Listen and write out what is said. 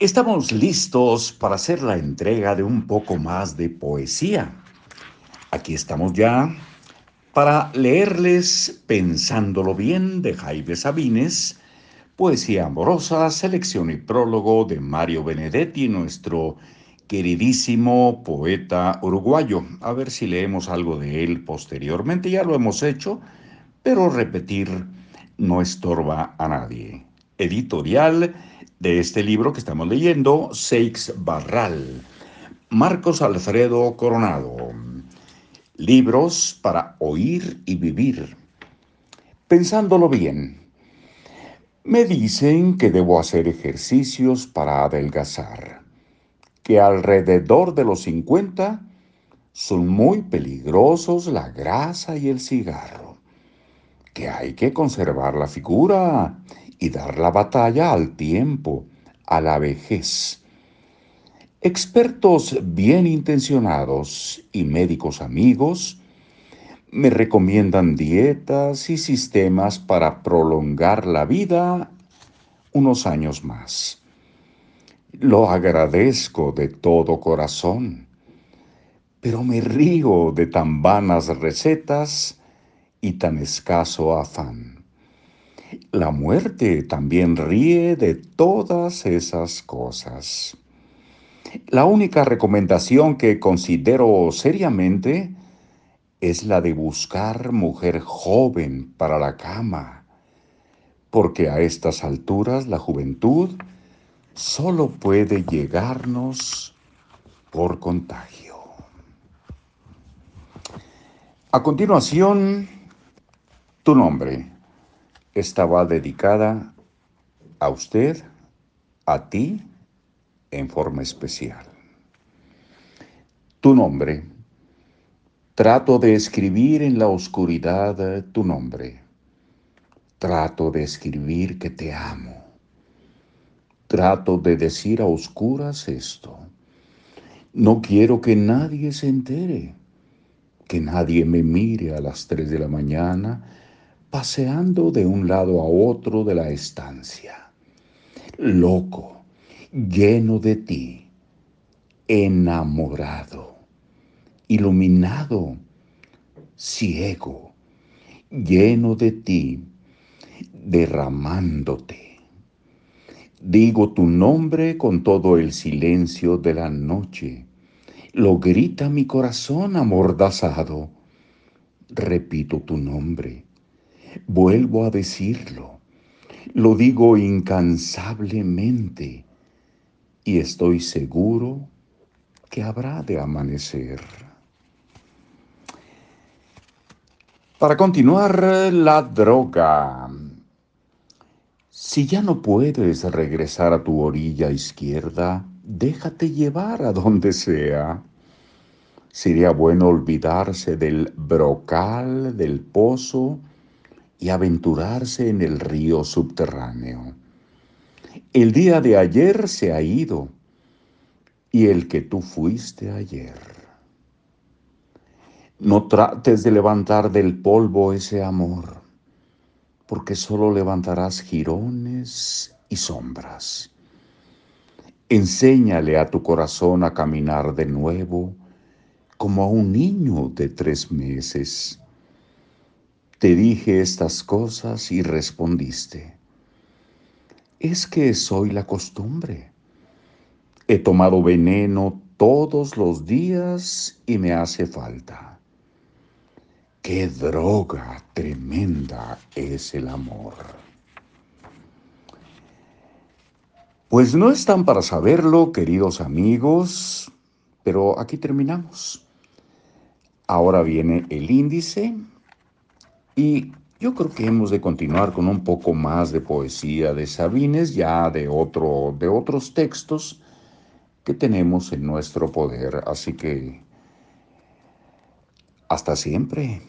Estamos listos para hacer la entrega de un poco más de poesía. Aquí estamos ya para leerles Pensándolo bien de Jaime Sabines, poesía amorosa, selección y prólogo de Mario Benedetti, nuestro queridísimo poeta uruguayo. A ver si leemos algo de él posteriormente, ya lo hemos hecho, pero repetir no estorba a nadie. Editorial de este libro que estamos leyendo, Seix Barral. Marcos Alfredo Coronado. Libros para oír y vivir. Pensándolo bien. Me dicen que debo hacer ejercicios para adelgazar, que alrededor de los 50 son muy peligrosos la grasa y el cigarro, que hay que conservar la figura y dar la batalla al tiempo, a la vejez. Expertos bien intencionados y médicos amigos me recomiendan dietas y sistemas para prolongar la vida unos años más. Lo agradezco de todo corazón, pero me río de tan vanas recetas y tan escaso afán. La muerte también ríe de todas esas cosas. La única recomendación que considero seriamente es la de buscar mujer joven para la cama, porque a estas alturas la juventud solo puede llegarnos por contagio. A continuación, tu nombre estaba dedicada a usted, a ti, en forma especial. Tu nombre. Trato de escribir en la oscuridad tu nombre. Trato de escribir que te amo. Trato de decir a oscuras esto. No quiero que nadie se entere, que nadie me mire a las tres de la mañana paseando de un lado a otro de la estancia, loco, lleno de ti, enamorado, iluminado, ciego, lleno de ti, derramándote. Digo tu nombre con todo el silencio de la noche. Lo grita mi corazón amordazado. Repito tu nombre Vuelvo a decirlo, lo digo incansablemente y estoy seguro que habrá de amanecer. Para continuar, la droga. Si ya no puedes regresar a tu orilla izquierda, déjate llevar a donde sea. Sería bueno olvidarse del brocal, del pozo, y aventurarse en el río subterráneo. El día de ayer se ha ido y el que tú fuiste ayer. No trates de levantar del polvo ese amor, porque solo levantarás jirones y sombras. Enséñale a tu corazón a caminar de nuevo como a un niño de tres meses te dije estas cosas y respondiste, es que soy la costumbre. He tomado veneno todos los días y me hace falta. Qué droga tremenda es el amor. Pues no están para saberlo, queridos amigos, pero aquí terminamos. Ahora viene el índice y yo creo que hemos de continuar con un poco más de poesía de Sabines, ya de, otro, de otros textos que tenemos en nuestro poder. Así que hasta siempre.